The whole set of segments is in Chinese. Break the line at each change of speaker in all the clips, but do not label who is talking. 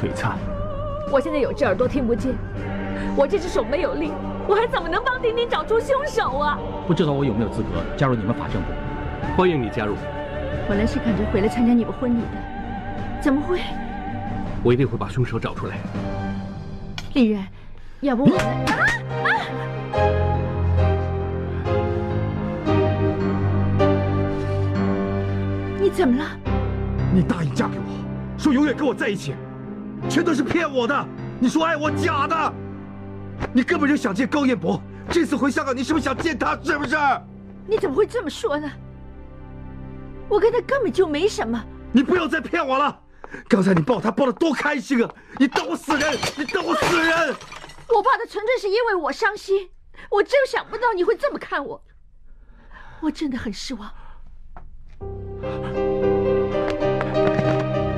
璀璨？
我现在有只耳朵听不见，我这只手没有力，我还怎么能帮丁丁找出凶手啊？
不知道我有没有资格加入你们法政部？
欢迎你加入，
本来是赶着回来参加你们婚礼的，怎么会？
我一定会把凶手找出来。
丽人，要不我们啊啊！你怎么了？
你答应嫁给我，说永远跟我在一起，全都是骗我的。你说爱我，假的。你根本就想见高彦博。这次回香港，你是不是想见他？是不是？
你怎么会这么说呢？我跟他根本就没什么。
你不要再骗我了。刚才你抱他抱得多开心啊！你当我死人？你当我死人？
我怕他纯粹是因为我伤心，我真想不到你会这么看我，我真的很失望。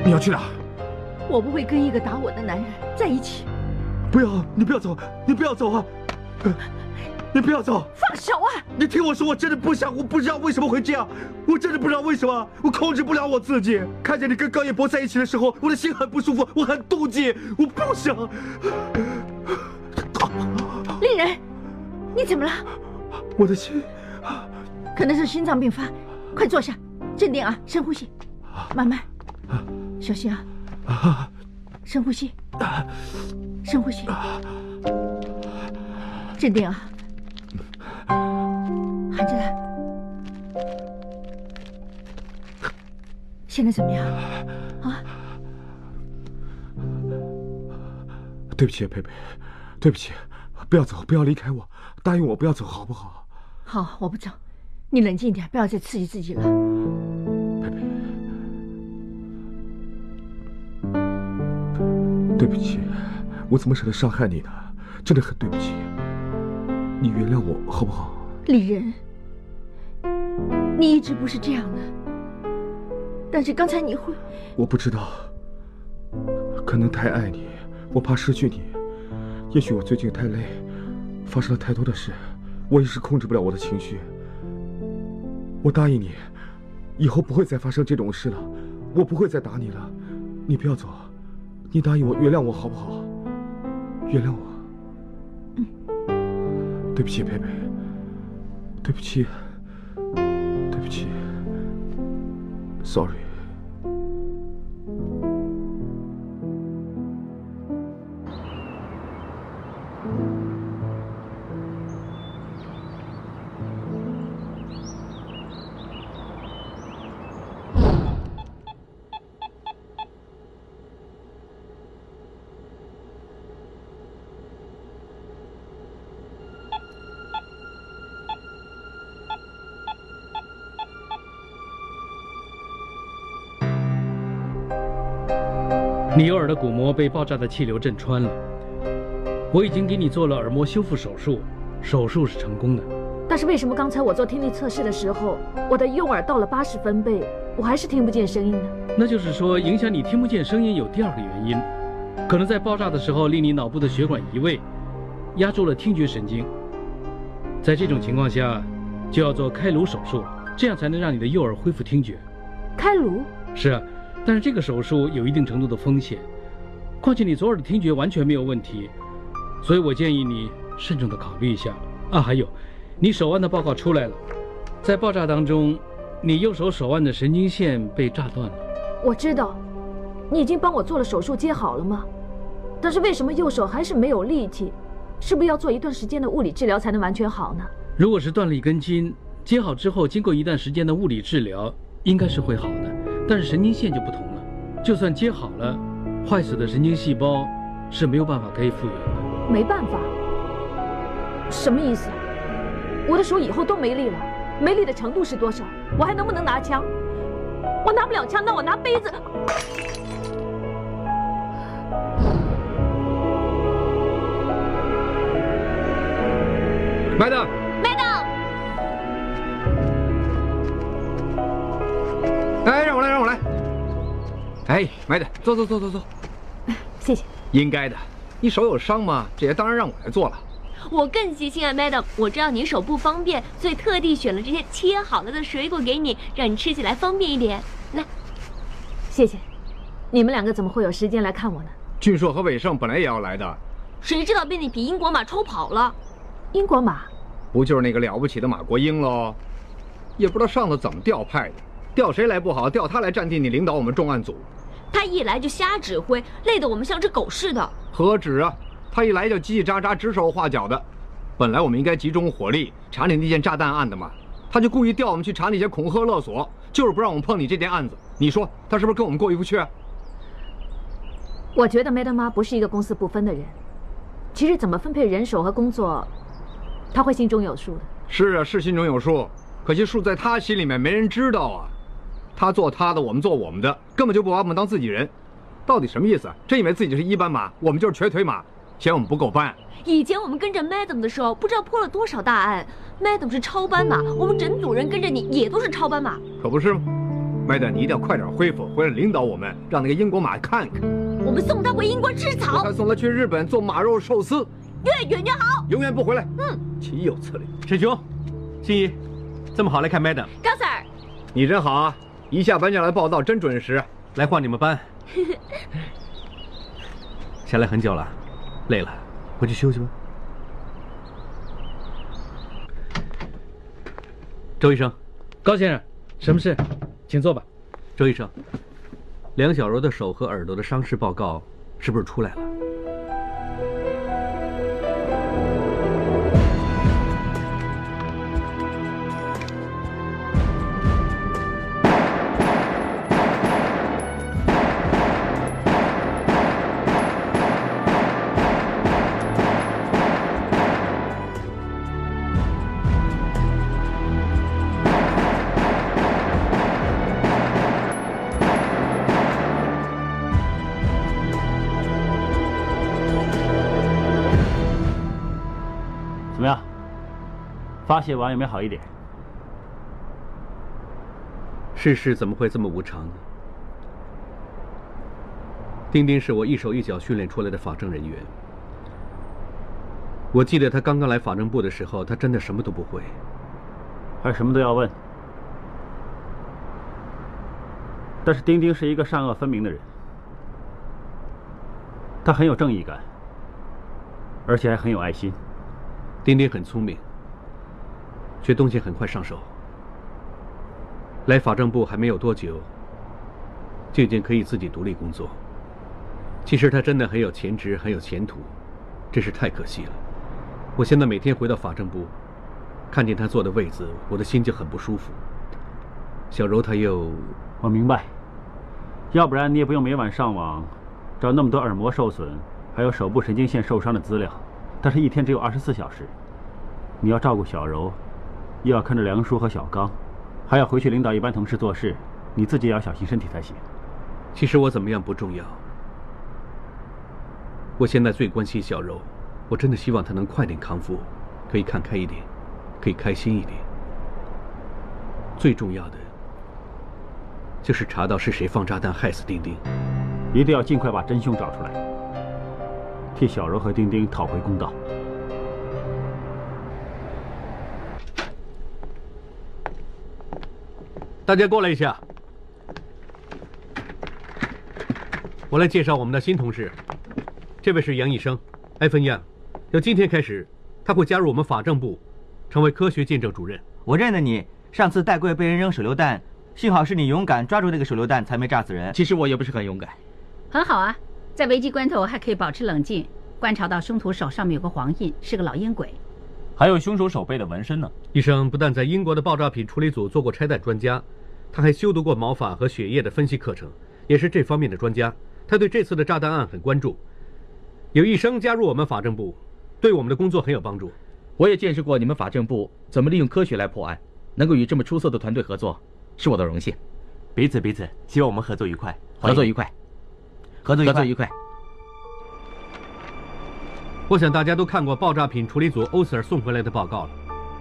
你要去哪？
我不会跟一个打我的男人在一起。
不要，你不要走，你不要走啊！你不要走！
放手啊！
你听我说，我真的不想，我不知道为什么会这样，我真的不知道为什么，我控制不了我自己。看见你跟高彦博在一起的时候，我的心很不舒服，我很妒忌，我不想。
丽人，你怎么了？
我的心
可能是心脏病发，快坐下，镇定啊，深呼吸，慢慢，小心啊，深呼吸，深呼吸，镇定啊，含着来。现在怎么样？啊？
对不起，佩佩，对不起，不要走，不要离开我，答应我不要走，好不好？
好，我不走，你冷静一点，不要再刺激自己了。
对不起，我怎么舍得伤害你呢？真的很对不起，你原谅我好不好？
李仁，你一直不是这样的，但是刚才你会……
我不知道，可能太爱你，我怕失去你。也许我最近太累，发生了太多的事，我一时控制不了我的情绪。我答应你，以后不会再发生这种事了，我不会再打你了。你不要走，你答应我，原谅我好不好？原谅我。对不起，佩佩，对不起，对不起，sorry。
耳的鼓膜被爆炸的气流震穿了，我已经给你做了耳膜修复手术，手术是成功的。
但是为什么刚才我做听力测试的时候，我的右耳到了八十分贝，我还是听不见声音呢？
那就是说，影响你听不见声音有第二个原因，可能在爆炸的时候令你脑部的血管移位，压住了听觉神经。在这种情况下，就要做开颅手术了，这样才能让你的右耳恢复听觉。
开颅？
是啊。但是这个手术有一定程度的风险，况且你左耳的听觉完全没有问题，所以我建议你慎重的考虑一下。啊，还有，你手腕的报告出来了，在爆炸当中，你右手手腕的神经线被炸断了。
我知道，你已经帮我做了手术接好了吗？但是为什么右手还是没有力气？是不是要做一段时间的物理治疗才能完全好呢？
如果是断了一根筋，接好之后，经过一段时间的物理治疗，应该是会好的。但是神经线就不同了，就算接好了，坏死的神经细胞是没有办法可以复原的。
没办法？什么意思？我的手以后都没力了，没力的程度是多少？
我还能不能拿枪？我拿不了枪，那我拿杯子。
，Madam。哎，让我来，让我来。哎，Madam，坐坐坐坐坐。
谢谢。
应该的，你手有伤吗？这些当然让我来做了。
我更细心啊，Madam。我知道你手不方便，所以特地选了这些切好了的水果给你，让你吃起来方便一点。来，
谢谢。你们两个怎么会有时间来看我呢？
俊硕和伟盛本来也要来的，
谁知道被那匹英国马抽跑了。
英国马，
不就是那个了不起的马国英喽？也不知道上头怎么调派的，调谁来不好，调他来占地，你领导我们重案组。
他一来就瞎指挥，累得我们像只狗似的。
何止啊！他一来就叽叽喳喳、指手画脚的。本来我们应该集中火力查你那件炸弹案的嘛，他就故意调我们去查那些恐吓勒索，就是不让我们碰你这件案子。你说他是不是跟我们过意不去？
我觉得梅德妈不是一个公私不分的人。其实怎么分配人手和工作，他会心中有数的。
是啊，是心中有数，可惜数在他心里面，没人知道啊。他做他的，我们做我们的，根本就不把我们当自己人。到底什么意思？真以为自己是一班马，我们就是瘸腿马，嫌我们不够班。
以前我们跟着 Madam 的时候，不知道破了多少大案。Madam 是超班马，我们整组人跟着你也都是超班马，
可不是吗？Madam，你一定要快点恢复，回来领导我们，让那个英国马看看。
我们送他回英国吃草，
他送他去日本做马肉寿司，
越远越好，
永远不回来。
嗯，
岂有此理！
沈兄，心怡，这么好来看 Madam，
高 Sir，
你真好啊，一下班就来报道，真准时。
来换你们班。下来很久了，累了，回去休息吧。周医生，
高先生，什么事？请坐吧。
周医生，梁小柔的手和耳朵的伤势报告是不是出来了？
发泄完有没有好一点？
世事怎么会这么无常呢？丁丁是我一手一脚训练出来的法政人员。我记得他刚刚来法政部的时候，他真的什么都不会。
还什么都要问。但是丁丁是一个善恶分明的人，他很有正义感，而且还很有爱心。
丁丁很聪明，却东西很快上手。来法政部还没有多久，就已经可以自己独立工作。其实他真的很有潜质，很有前途，真是太可惜了。我现在每天回到法政部，看见他坐的位子，我的心就很不舒服。小柔她又……
我明白，要不然你也不用每晚上网，找那么多耳膜受损，还有手部神经线受伤的资料。但是，一天只有二十四小时，你要照顾小柔，又要看着梁叔和小刚，还要回去领导一班同事做事，你自己也要小心身体才行。
其实我怎么样不重要，我现在最关心小柔，我真的希望她能快点康复，可以看开一点，可以开心一点。最重要的就是查到是谁放炸弹害死丁丁，
一定要尽快把真凶找出来。替小柔和丁丁讨回公道。
大家过来一下，我来介绍我们的新同事。这位是杨医生，艾芬燕。由今天开始，他会加入我们法政部，成为科学见证主任。
我认得你，上次戴贵被人扔手榴弹，幸好是你勇敢抓住那个手榴弹，才没炸死人。
其实我也不是很勇敢。
很好啊。在危机关头还可以保持冷静，观察到凶徒手上面有个黄印，是个老烟鬼，
还有凶手手背的纹身呢。
医生不但在英国的爆炸品处理组做过拆弹专家，他还修读过毛发和血液的分析课程，也是这方面的专家。他对这次的炸弹案很关注。有医生加入我们法政部，对我们的工作很有帮助。
我也见识过你们法政部怎么利用科学来破案，能够与这么出色的团队合作，
是我的荣幸。
彼此彼此，希望我们合作愉快，
合作愉快，
合作愉快，
合作愉快。
我想大家都看过爆炸品处理组欧 Sir 送回来的报告了，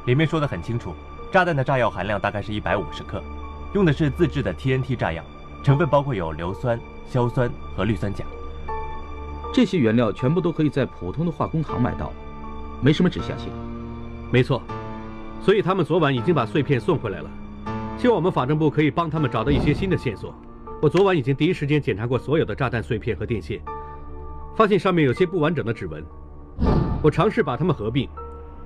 里面说的很清楚，炸弹的炸药含量大概是一百五十克，用的是自制的 TNT 炸药，成分包括有硫酸、硝酸和氯酸钾。
这些原料全部都可以在普通的化工行买到，没什么指向性。
没错，所以他们昨晚已经把碎片送回来了，希望我们法政部可以帮他们找到一些新的线索。我昨晚已经第一时间检查过所有的炸弹碎片和电线，发现上面有些不完整的指纹。我尝试把它们合并，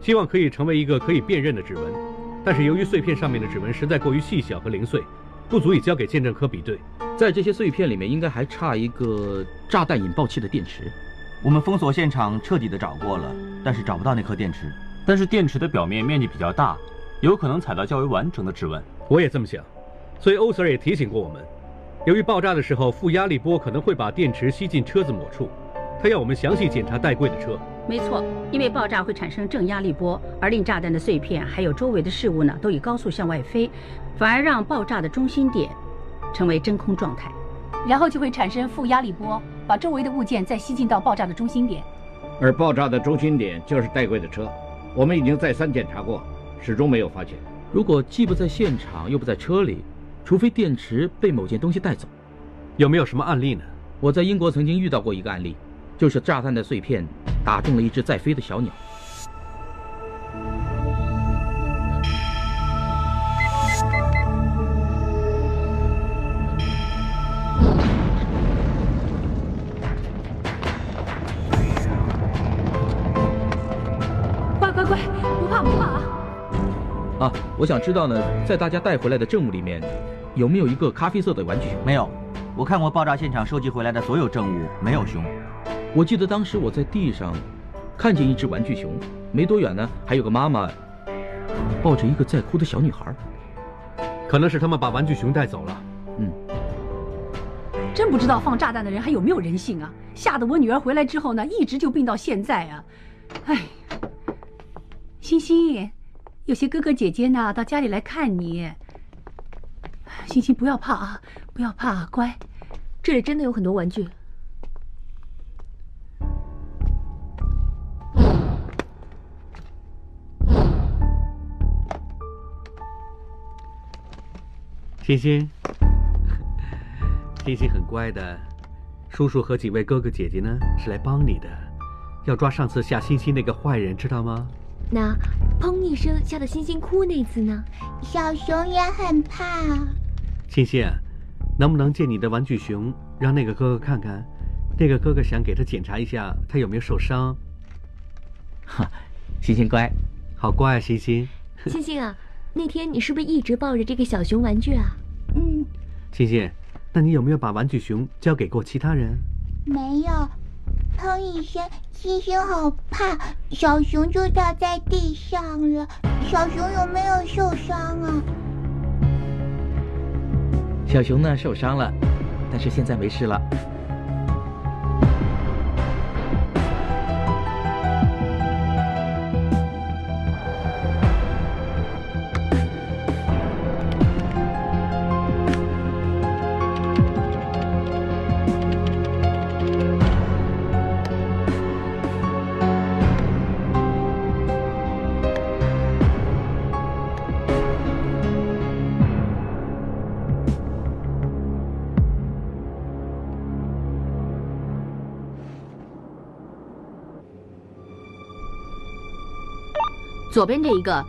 希望可以成为一个可以辨认的指纹，但是由于碎片上面的指纹实在过于细小和零碎，不足以交给鉴证科比对。
在这些碎片里面，应该还差一个炸弹引爆器的电池。
我们封锁现场，彻底的找过了，但是找不到那颗电池。
但是电池的表面面积比较大，有可能踩到较为完整的指纹。
我也这么想，所以欧 Sir 也提醒过我们，由于爆炸的时候负压力波可能会把电池吸进车子某处，他要我们详细检查带柜的车。
没错，因为爆炸会产生正压力波，而令炸弹的碎片还有周围的事物呢都以高速向外飞，反而让爆炸的中心点成为真空状态，
然后就会产生负压力波，把周围的物件再吸进到爆炸的中心点。
而爆炸的中心点就是戴贵的车，我们已经再三检查过，始终没有发现。
如果既不在现场又不在车里，除非电池被某件东西带走，
有没有什么案例呢？
我在英国曾经遇到过一个案例，就是炸弹的碎片打中了一只在飞的小鸟。
乖乖乖，不怕不怕啊！
啊，我想知道呢，在大家带回来的证物里面，有没有一个咖啡色的玩具熊？
没有，我看过爆炸现场收集回来的所有证物，没有熊。
我记得当时我在地上看见一只玩具熊，没多远呢，还有个妈妈抱着一个在哭的小女孩。
可能是他们把玩具熊带走了。
嗯，
真不知道放炸弹的人还有没有人性啊！吓得我女儿回来之后呢，一直就病到现在啊！哎，欣欣，有些哥哥姐姐呢到家里来看你。欣欣，不要怕啊，不要怕，啊乖。
这里真的有很多玩具。
欣欣，欣欣很乖的，叔叔和几位哥哥姐姐呢是来帮你的，要抓上次吓欣欣那个坏人，知道吗？
那砰一声吓得欣欣哭那次呢？
小熊也很怕。
欣欣，能不能借你的玩具熊让那个哥哥看看？那个哥哥想给他检查一下他有没有受伤。
哈，欣欣乖，
好乖啊，欣欣。
欣欣啊。那天你是不是一直抱着这个小熊玩具啊？
嗯。
欣欣，那你有没有把玩具熊交给过其他人？
没有。砰一声，星星好怕，小熊就掉在地上了。小熊有没有受伤啊？
小熊呢受伤了，但是现在没事了。
左边这一个，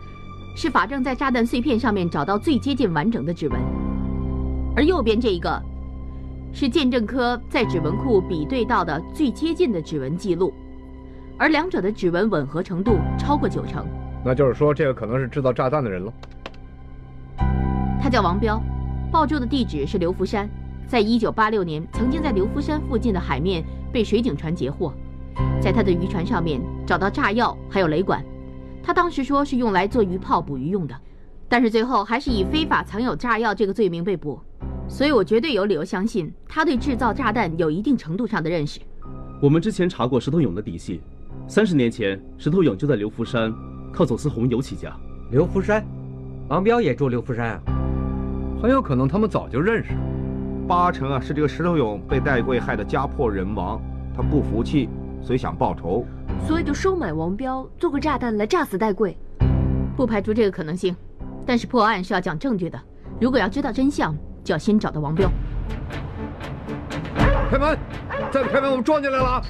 是法证在炸弹碎片上面找到最接近完整的指纹，而右边这一个，是鉴证科在指纹库比对到的最接近的指纹记录，而两者的指纹吻合程度超过九成。
那就是说，这个可能是制造炸弹的人了。
他叫王彪，报住的地址是刘福山，在一九八六年曾经在刘福山附近的海面被水警船截获，在他的渔船上面找到炸药还有雷管。他当时说是用来做鱼炮捕鱼用的，但是最后还是以非法藏有炸药这个罪名被捕，所以我绝对有理由相信他对制造炸弹有一定程度上的认识。
我们之前查过石头勇的底细，三十年前石头勇就在刘福山靠走私红油起家。
刘福山，王彪也住刘福山啊？
很有可能他们早就认识。
八成啊是这个石头勇被戴贵害得家破人亡，他不服气，所以想报仇，
所以就收买王彪，做个炸弹来炸死戴贵。
不排除这个可能性，但是破案是要讲证据的，如果要知道真相，就要先找到王彪。
开门！再不开门，我们撞进来了！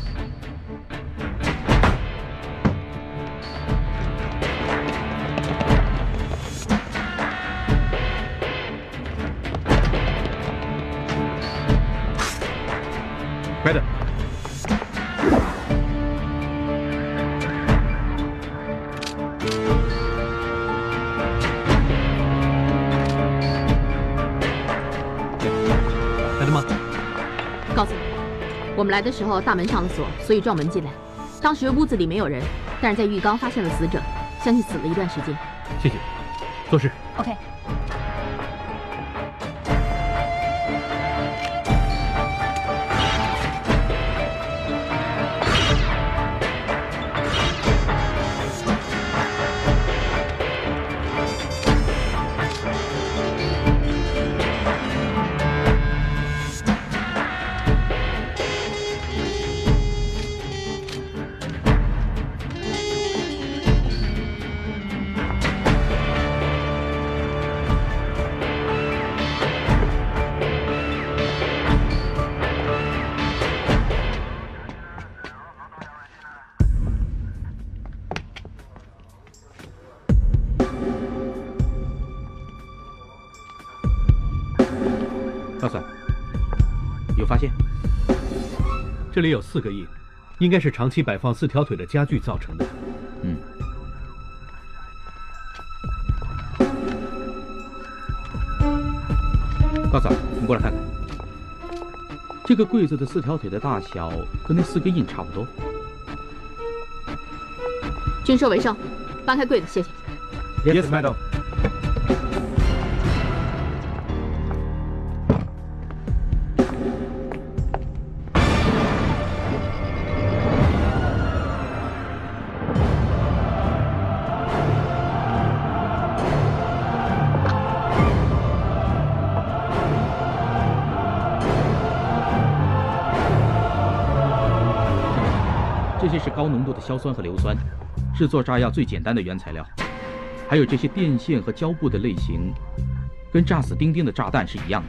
快点！
我们来的时候大门上了锁，所以撞门进来。当时屋子里没有人，但是在浴缸发现了死者，相信死了一段时间。
谢谢，做事。
OK。
里有四个印，应该是长期摆放四条腿的家具造成的。
嗯。高嫂，你过来看看，这个柜子的四条腿的大小跟那四个印差不多。
军售为上，搬开柜子，谢谢。
Yes, madam.
高浓度的硝酸和硫酸，制作炸药最简单的原材料。还有这些电线和胶布的类型，跟炸死丁丁的炸弹是一样的。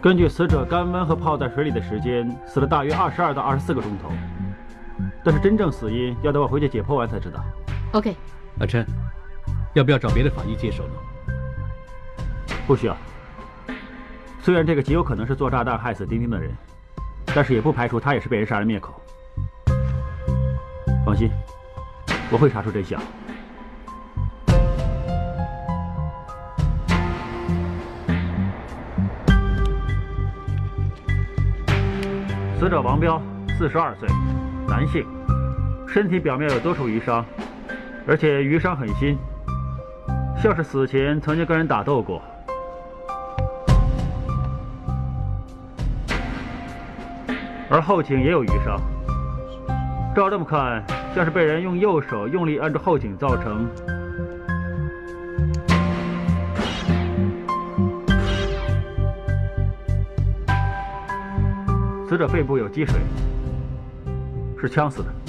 根据死者干温和泡在水里的时间，死了大约二十二到二十四个钟头。但是真正死因要等我回去解剖完才知道。
OK，
阿琛，要不要找别的法医接手呢？
不需要。虽然这个极有可能是做炸弹害死丁丁的人，但是也不排除他也是被人杀人灭口。放心，我会查出真相。死者王彪，四十二岁，男性，身体表面有多处瘀伤，而且瘀伤很新，像是死前曾经跟人打斗过。而后颈也有瘀伤，照这么看，像是被人用右手用力按住后颈造成。死者肺部有积水，是呛死的。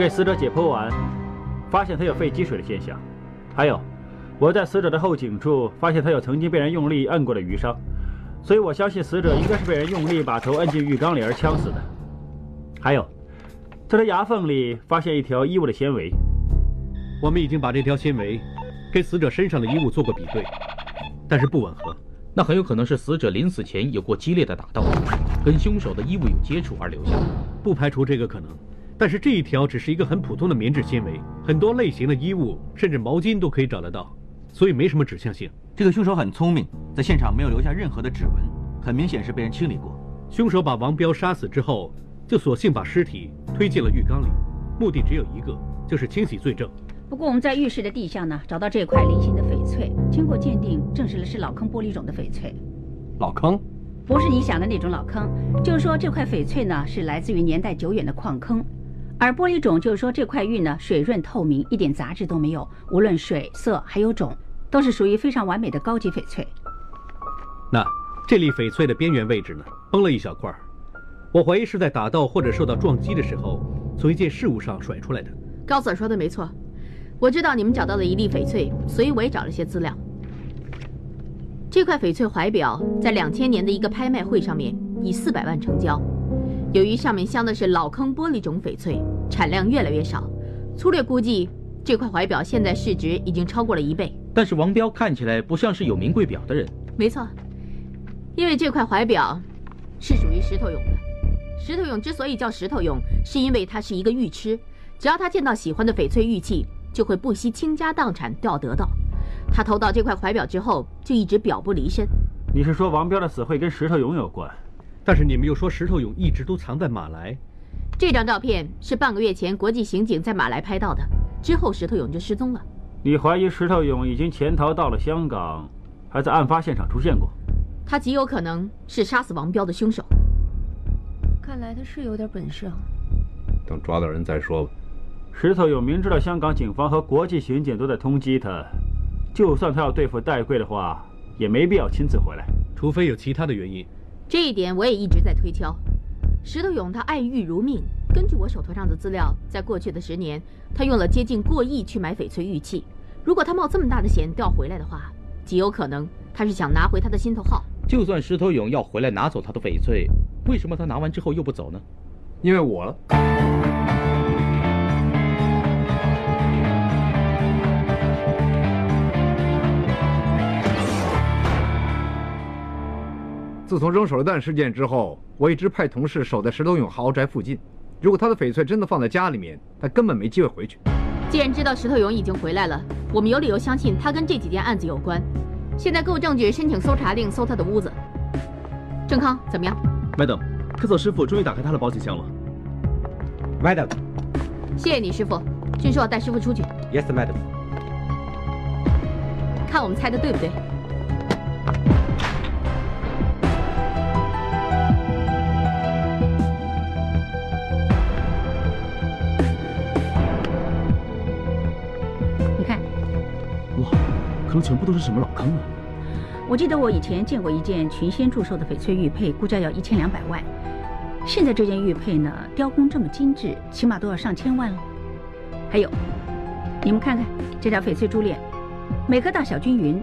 给死者解剖完，发现他有肺积水的现象，还有我在死者的后颈处发现他有曾经被人用力摁过的瘀伤，所以我相信死者应该是被人用力把头摁进浴缸里而呛死的。还有，在他牙缝里发现一条衣物的纤维，
我们已经把这条纤维跟死者身上的衣物做过比对，但是不吻合。
那很有可能是死者临死前有过激烈的打斗，跟凶手的衣物有接触而留下。
不排除这个可能，但是这一条只是一个很普通的棉质纤维，很多类型的衣物甚至毛巾都可以找得到。所以没什么指向性。
这个凶手很聪明，在现场没有留下任何的指纹，很明显是被人清理过。
凶手把王彪杀死之后，就索性把尸体推进了浴缸里，目的只有一个，就是清洗罪证。
不过我们在浴室的地下呢，找到这块菱形的翡翠，经过鉴定，证实了是老坑玻璃种的翡翠。
老坑？
不是你想的那种老坑，就是说这块翡翠呢是来自于年代久远的矿坑，而玻璃种就是说这块玉呢水润透明，一点杂质都没有，无论水色还有种，都是属于非常完美的高级翡翠。
那这粒翡翠的边缘位置呢，崩了一小块，我怀疑是在打斗或者受到撞击的时候，从一件事物上甩出来的。
高 Sir 说的没错，我知道你们找到了一粒翡翠，所以我也找了些资料。这块翡翠怀表在两千年的一个拍卖会上面以四百万成交。由于上面镶的是老坑玻璃种翡翠，产量越来越少，粗略估计这块怀表现在市值已经超过了一倍。
但是王彪看起来不像是有名贵表的人。
没错，因为这块怀表是属于石头俑的。石头俑之所以叫石头俑，是因为它是一个玉痴，只要他见到喜欢的翡翠玉器，就会不惜倾家荡产都要得到。他偷到这块怀表之后，就一直表不离身。
你是说王彪的死会跟石头俑有关？
但是你们又说石头勇一直都藏在马来。
这张照片是半个月前国际刑警在马来拍到的，之后石头勇就失踪了。
你怀疑石头勇已经潜逃到了香港，还在案发现场出现过？
他极有可能是杀死王彪的凶手。
看来他是有点本事啊。
等抓到人再说吧。
石头勇明知道香港警方和国际刑警都在通缉他。就算他要对付戴贵的话，也没必要亲自回来，
除非有其他的原因。
这一点我也一直在推敲。石头勇他爱玉如命，根据我手头上的资料，在过去的十年，他用了接近过亿去买翡翠玉器。如果他冒这么大的险调回来的话，极有可能他是想拿回他的心头好。
就算石头勇要回来拿走他的翡翠，为什么他拿完之后又不走呢？
因为我。自从扔手榴弹事件之后，我一直派同事守在石头勇豪宅附近。如果他的翡翠真的放在家里面，他根本没机会回去。
既然知道石头勇已经回来了，我们有理由相信他跟这几件案子有关。现在够证据，申请搜查令，搜他的屋子。郑康，怎么样
？Madam，科索师傅终于打开他的保险箱了。
Madam，
谢谢你，师傅。俊硕，带师傅出去。
Yes，Madam。
看我们猜的对不对？
全部都是什么老坑啊！
我记得我以前见过一件群仙祝寿的翡翠玉佩，估价要一千两百万。现在这件玉佩呢，雕工这么精致，起码都要上千万了。还有，你们看看这条翡翠珠链，每颗大小均匀，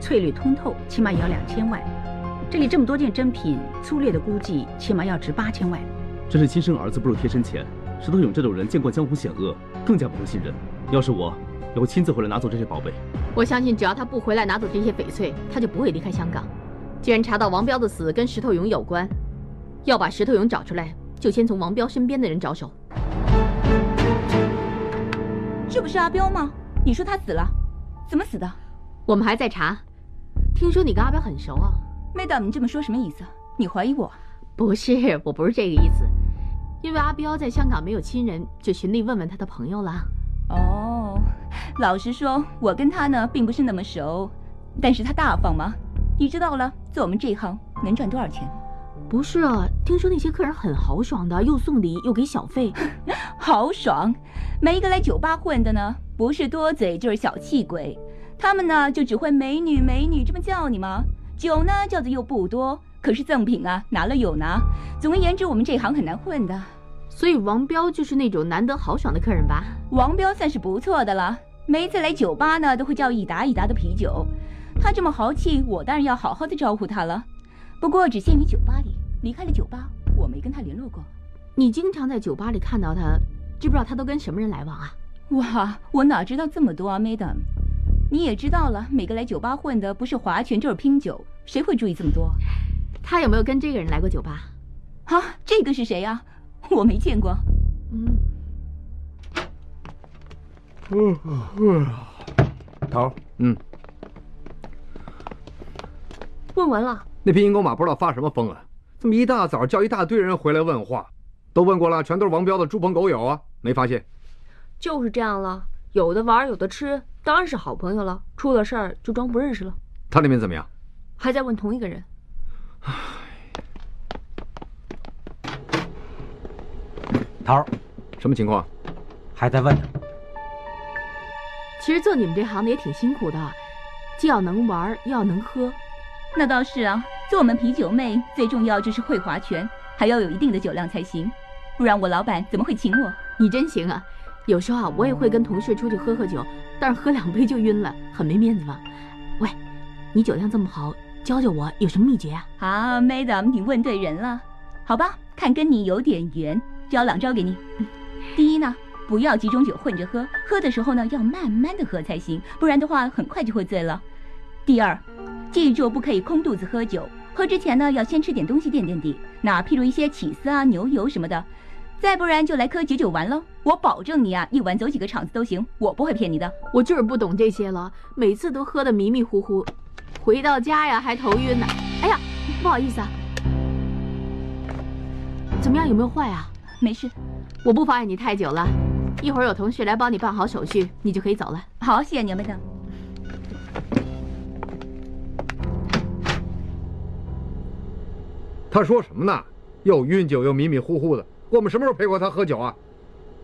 翠绿通透，起码也要两千万。这里这么多件珍品，粗略的估计，起码要值八千万。
真是亲生儿子不如贴身钱。石头勇这种人见惯江湖险恶，更加不会信任。要是我。我会亲自回来拿走这些宝贝。
我相信，只要他不回来拿走这些翡翠，他就不会离开香港。既然查到王彪的死跟石头勇有关，要把石头勇找出来，就先从王彪身边的人着手。
这不是阿彪吗？你说他死了，怎么死的？
我们还在查。听说你跟阿彪很熟啊
？Madam，你这么说什么意思？你怀疑我？
不是，我不是这个意思。因为阿彪在香港没有亲人，就寻例问问他的朋友了。
哦，老实说，我跟他呢并不是那么熟，但是他大方嘛。你知道了，做我们这一行能赚多少钱？
不是啊，听说那些客人很豪爽的，又送礼又给小费，
豪爽。每一个来酒吧混的呢，不是多嘴就是小气鬼，他们呢就只会美女美女这么叫你吗？酒呢叫的又不多，可是赠品啊拿了有拿。总而言之，我们这行很难混的。
所以王彪就是那种难得豪爽的客人吧？
王彪算是不错的了，每一次来酒吧呢，都会叫一打一打的啤酒。他这么豪气，我当然要好好的招呼他了。不过只限于酒吧里，离开了酒吧，我没跟他联络过。
你经常在酒吧里看到他，知不知道他都跟什么人来往啊？
哇，我哪知道这么多啊，Madam。你也知道了，每个来酒吧混的不是划拳就是拼酒，谁会注意这么多？
他有没有跟这个人来过酒吧？
啊，这个是谁呀？我没见过。
嗯。嗯嗯。
头，
嗯。
问完了。
那匹鹰狗马不知道发什么疯了，这么一大早叫一大堆人回来问话，都问过了，全都是王彪的猪朋狗友啊，没发现。
就是这样了，有的玩，有的吃，当然是好朋友了。出了事儿就装不认识了。
他那边怎么样？
还在问同一个人。
头，
什么情况？
还在问呢。
其实做你们这行的也挺辛苦的，既要能玩，又要能喝。
那倒是啊，做我们啤酒妹最重要就是会划拳，还要有一定的酒量才行，不然我老板怎么会请我？
你真行啊！有时候啊，我也会跟同事出去喝喝酒，但是喝两杯就晕了，很没面子嘛。喂，你酒量这么好，教教我有什么秘诀啊？
啊，Madam，你问对人了。好吧，看跟你有点缘，教两招给你。第一呢，不要几种酒混着喝，喝的时候呢要慢慢的喝才行，不然的话很快就会醉了。第二，记住不可以空肚子喝酒，喝之前呢要先吃点东西垫垫底，那譬如一些起司啊、牛油什么的。再不然就来颗解酒丸喽！我保证你啊，一晚走几个场子都行，我不会骗你的。
我就是不懂这些了，每次都喝得迷迷糊糊，回到家呀还头晕呢。哎呀，不好意思啊，怎么样？有没有坏啊？
没事，
我不妨碍你太久了。一会儿有同事来帮你办好手续，你就可以走了。
好，谢谢你们的。
他说什么呢？又晕酒又迷迷糊糊的。我们什么时候陪过他喝酒啊？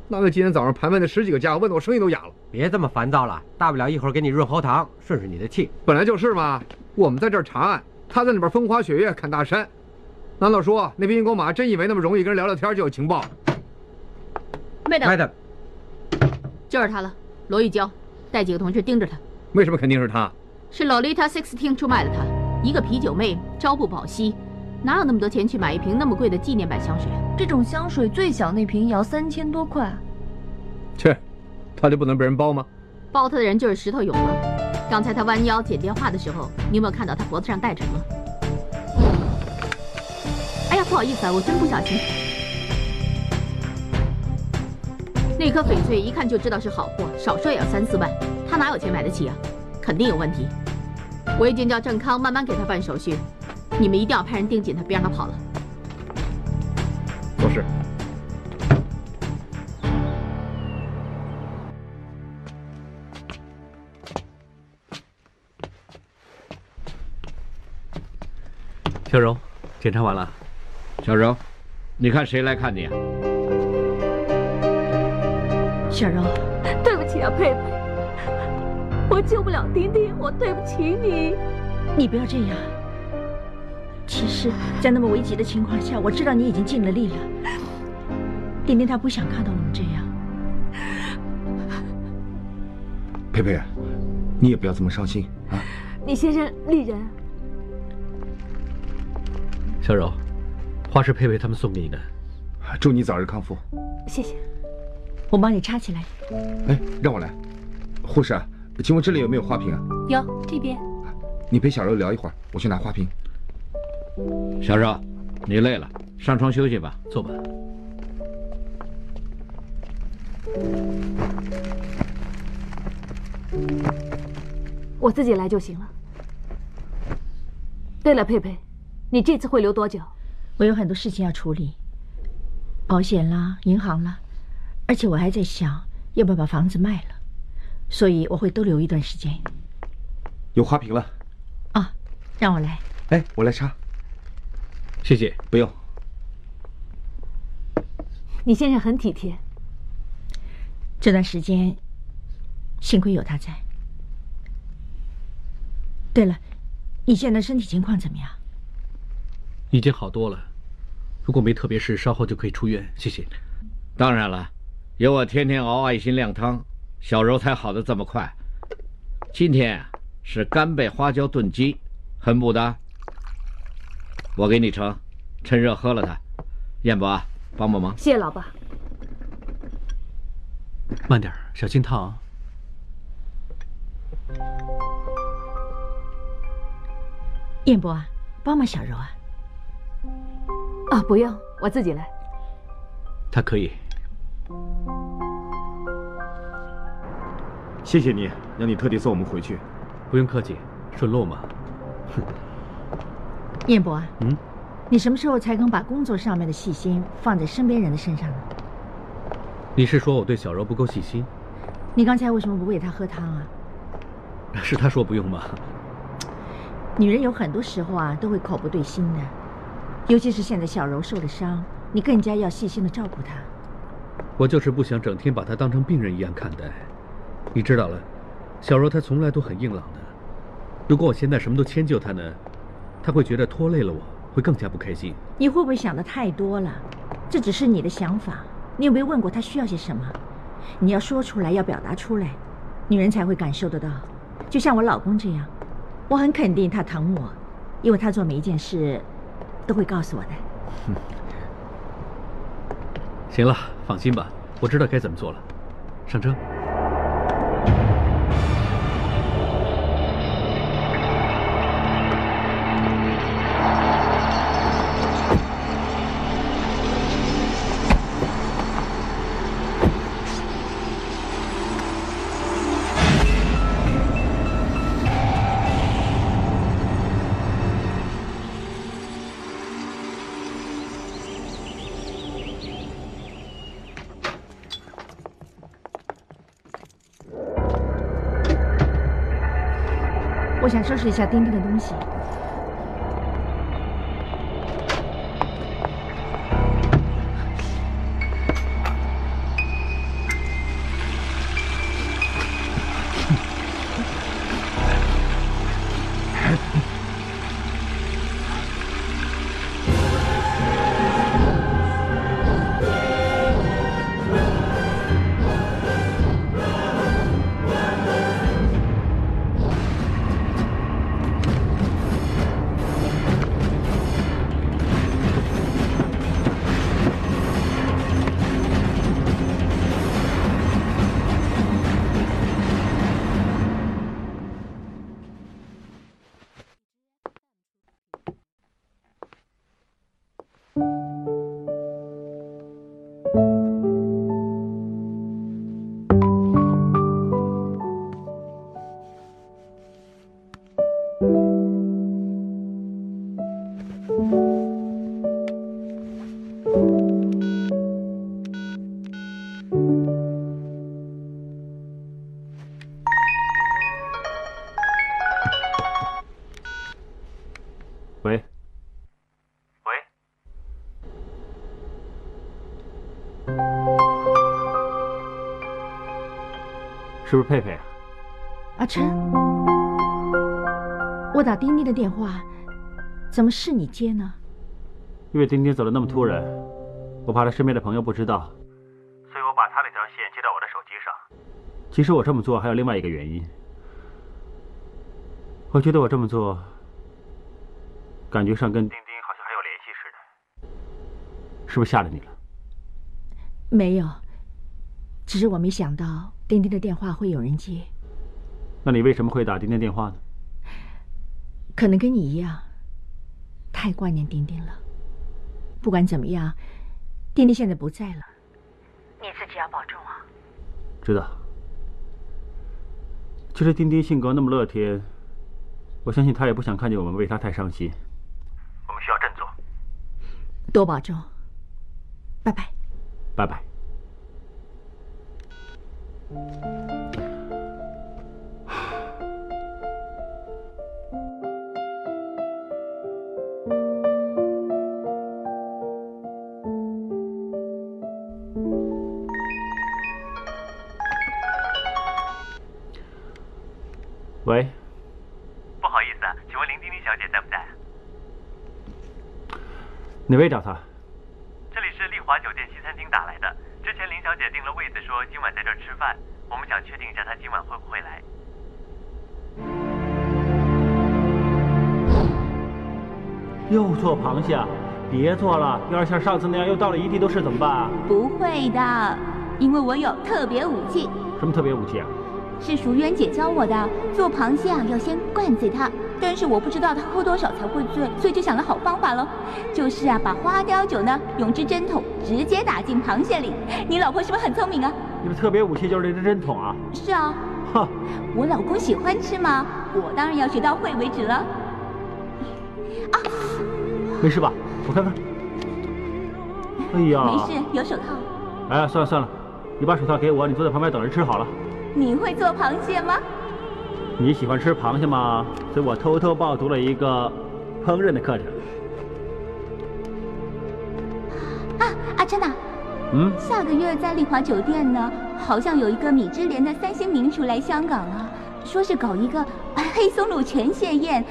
那个今天早上盘问的十几个家伙，问的我声音都哑了。
别这么烦躁了，大不了一会儿给你润喉糖，顺顺你的气。
本来就是嘛。我们在这儿查案，他在那边风花雪月看大山。难道说那匹鹰狗马真以为那么容易跟人聊聊天就有情报？
麦德，
麦德，
就是他了，罗玉娇，带几个同事盯着他。
为什么肯定是他？
是 Lolita Sixteen 出卖了他，一个啤酒妹，朝不保夕。哪有那么多钱去买一瓶那么贵的纪念版香水？
这种香水最小那瓶也要三千多块。
切，他就不能被人包吗？
包他的人就是石头勇了。刚才他弯腰捡电话的时候，你有没有看到他脖子上戴着什么？哎呀，不好意思啊，我真不小心。那颗翡翠一看就知道是好货，少说也要三四万，他哪有钱买得起啊？肯定有问题。我已经叫郑康慢慢给他办手续。你们一定要派人盯紧他，别让他跑了。
做事。
小柔，检查完了。
小柔，你看谁来看你啊？
小柔，
对不起啊，佩佩，我救不了丁丁，我对不起你。
你不要这样。其实，在那么危急的情况下，我知道你已经尽了力了。丁丁他不想看到我们这样。
佩佩，你也不要这么伤心啊！
你先生，丽人，
小柔，花是佩佩他们送给你的，
祝你早日康复。
谢谢。
我帮你插起来。
哎，让我来。护士，请问这里有没有花瓶啊？
有，这边。
你陪小柔聊一会儿，我去拿花瓶。
小柔，你累了，上床休息吧。
坐吧。
我自己来就行了。对了，佩佩，你这次会留多久？
我有很多事情要处理，保险啦，银行啦，而且我还在想要不要把房子卖了，所以我会多留一段时间。
有花瓶了。
啊，让我来。
哎，我来插。
谢谢，
不用。
你先生很体贴。
这段时间，幸亏有他在。对了，你现在身体情况怎么样？
已经好多了，如果没特别事，稍后就可以出院。谢谢。
当然了，有我天天熬爱心靓汤，小柔才好的这么快。今天是干贝花椒炖鸡，很补的。我给你盛，趁热喝了它。燕伯，帮帮忙。
谢谢老爸。
慢点，小心烫。
燕伯啊，帮帮小柔啊。
啊，不用，我自己来。
他可以。
谢谢你，让你特地送我们回去。
不用客气，顺路嘛。哼，
彦博啊，
嗯，
你什么时候才肯把工作上面的细心放在身边人的身上呢？
你是说我对小柔不够细心？
你刚才为什么不喂她喝汤啊？
是她说不用吗？
女人有很多时候啊，都会口不对心的，尤其是现在小柔受了伤，你更加要细心的照顾她。
我就是不想整天把她当成病人一样看待。你知道了，小柔她从来都很硬朗的。如果我现在什么都迁就她呢，她会觉得拖累了我，会更加不开心。
你会不会想的太多了？这只是你的想法，你有没有问过她需要些什么？你要说出来，要表达出来，女人才会感受得到。就像我老公这样，我很肯定他疼我，因为他做每一件事都会告诉我的。
行了，放心吧，我知道该怎么做了。上车。
试一下钉钉的东西。
是不是佩佩啊？
阿琛，我打丁丁的电话，怎么是你接呢？
因为丁丁走的那么突然，我怕他身边的朋友不知道，所以我把他那条线接到我的手机上。其实我这么做还有另外一个原因，我觉得我这么做，感觉上跟丁丁好像还有联系似的，是不是吓着你了？
没有，只是我没想到丁丁的电话会有人接，
那你为什么会打丁丁电话呢？
可能跟你一样，太挂念丁丁了。不管怎么样，丁丁现在不在了，你自己要保重啊。
知道。其实丁丁性格那么乐天，我相信他也不想看见我们为他太伤心。我们需要振作。
多保重，拜拜。
拜拜。喂，
不好意思啊，请问林丁丁小姐在不在？
哪位找她？
这里是丽华酒店西餐厅打来的。之前林小姐订了位子，说今晚在这儿吃饭，我们想确定一下他今晚会不会来。
又做螃蟹？别做了，要是像上次那样又倒了一地都是怎么办啊？
不会的，因为我有特别武器，
什么特别武器啊？
是淑媛姐教我的。做螃蟹啊，要先灌醉它，但是我不知道他喝多少才会醉，所以就想了好方法喽，就是啊，把花雕酒呢用支针筒直接打进螃蟹里。你老婆是不是很聪明啊？
你的特别武器就是这支针筒啊？
是啊。
哼，
我老公喜欢吃吗？我当然要学到会为止了。啊，
没事吧？我看看。哎呀，
没事，有手套。
哎，算了算了，你把手套给我，你坐在旁边等着吃好了。
你会做螃蟹吗？
你喜欢吃螃蟹吗？所以我偷偷报读了一个烹饪的课程。
啊，阿珍呐，
嗯，
下个月在丽华酒店呢，好像有一个米芝莲的三星名厨来香港了，说是搞一个 黑松露全蟹宴，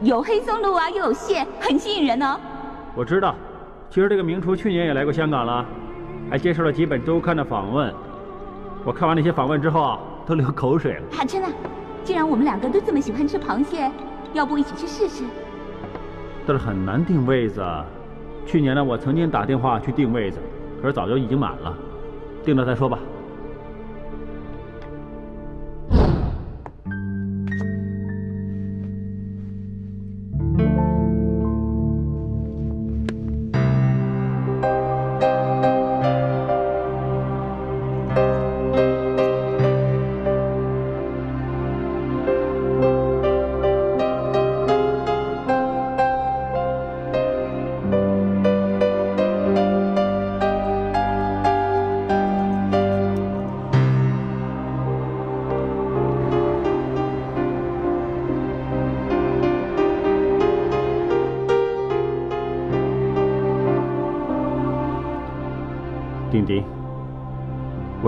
有黑松露啊，又有蟹，很吸引人哦。
我知道，其实这个名厨去年也来过香港了，还接受了几本周刊的访问。我看完那些访问之后啊，都流口水了。
阿琛呐，既然我们两个都这么喜欢吃螃蟹，要不一起去试试？
但是很难定位子。去年呢，我曾经打电话去订位子，可是早就已经满了，定了再说吧。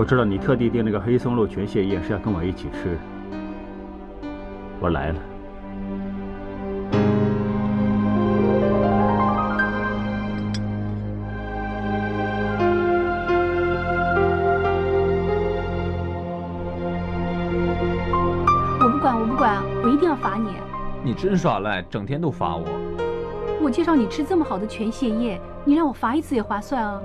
我知道你特地订那个黑松露全蟹宴是要跟我一起吃，我来了。
我不管，我不管，我一定要罚你。
你真耍赖，整天都罚我。
我介绍你吃这么好的全蟹宴，你让我罚一次也划算啊。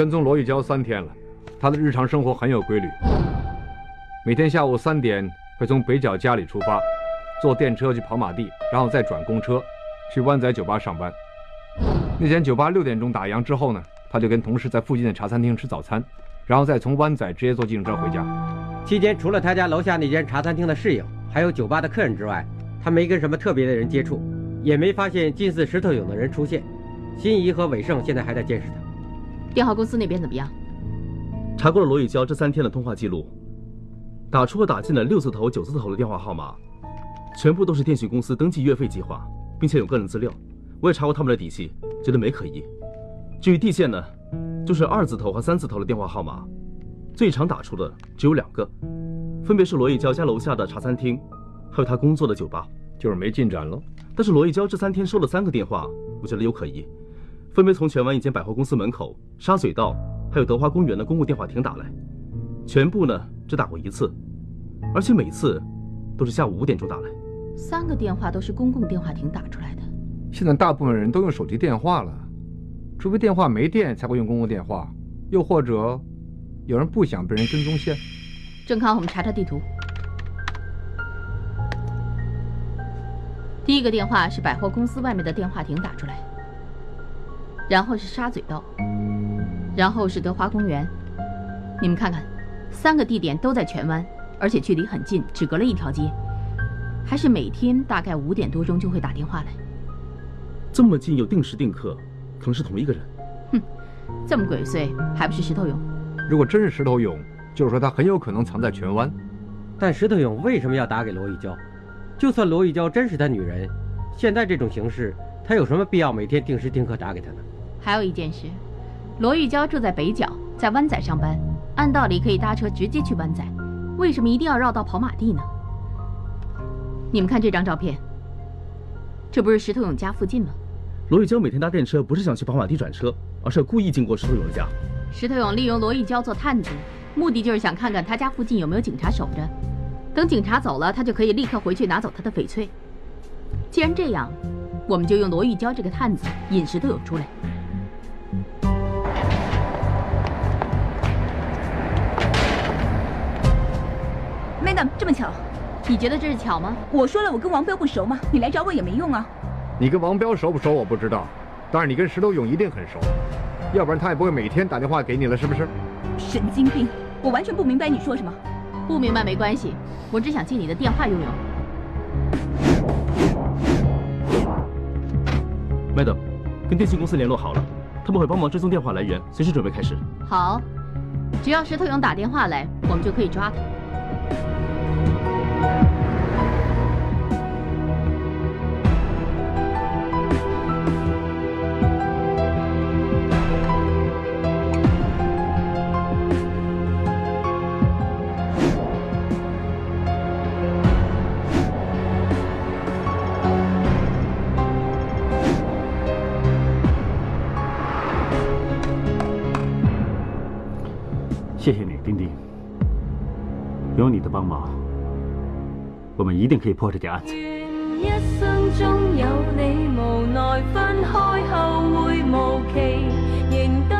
跟踪罗玉娇三天了，她的日常生活很有规律。每天下午三点会从北角家里出发，坐电车去跑马地，然后再转公车去湾仔酒吧上班。那间酒吧六点钟打烊之后呢，他就跟同事在附近的茶餐厅吃早餐，然后再从湾仔直接坐计程车回家。
期间除了他家楼下那间茶餐厅的室友，还有酒吧的客人之外，他没跟什么特别的人接触，也没发现近似石头勇的人出现。心仪和伟盛现在还在监视他。
电话公司那边怎么样？
查过了罗玉娇这三天的通话记录，打出和打进的六字头、九字头的电话号码，全部都是电信公司登记月费计划，并且有个人资料。我也查过他们的底细，觉得没可疑。至于地线呢，就是二字头和三字头的电话号码，最常打出的只有两个，分别是罗玉娇家楼下的茶餐厅，还有她工作的酒吧，
就是没进展喽。
但是罗玉娇这三天收了三个电话，我觉得有可疑。分别从荃湾一间百货公司门口、沙嘴道，还有德华公园的公共电话亭打来，全部呢只打过一次，而且每次都是下午五点钟打来。
三个电话都是公共电话亭打出来的。
现在大部分人都用手机电话了，除非电话没电才会用公共电话，又或者有人不想被人跟踪线。
郑康，我们查查地图。第一个电话是百货公司外面的电话亭打出来。然后是沙嘴道，然后是德华公园。你们看看，三个地点都在荃湾，而且距离很近，只隔了一条街，还是每天大概五点多钟就会打电话来。
这么近又定时定刻，可能是同一个人。
哼，这么鬼祟，还不是石头勇？
如果真是石头勇，就是说他很有可能藏在荃湾。
但石头勇为什么要打给罗玉娇？就算罗玉娇真是他女人，现在这种形势，他有什么必要每天定时定刻打给他呢？
还有一件事，罗玉娇住在北角，在湾仔上班，按道理可以搭车直接去湾仔，为什么一定要绕道跑马地呢？你们看这张照片，这不是石头勇家附近吗？
罗玉娇每天搭电车不是想去跑马地转车，而是要故意经过石头勇的家。
石头勇利用罗玉娇做探子，目的就是想看看他家附近有没有警察守着，等警察走了，他就可以立刻回去拿走他的翡翠。既然这样，我们就用罗玉娇这个探子引石头勇出来。
Madam，这么巧，
你觉得这是巧吗？
我说了，我跟王彪不熟吗，你来找我也没用啊。
你跟王彪熟不熟我不知道，但是你跟石头勇一定很熟，要不然他也不会每天打电话给你了，是不是？
神经病！我完全不明白你说什么。
不明白没关系，我只想借你的电话用用。
Madam，跟电信公司联络好了，他们会帮忙追踪电话来源，随时准备开始。
好，只要石头勇打电话来，我们就可以抓他。
谢谢你，丁丁。有你的帮忙，我们一定可以破这件案子。
一生中有你，无奈分开后会无期，仍等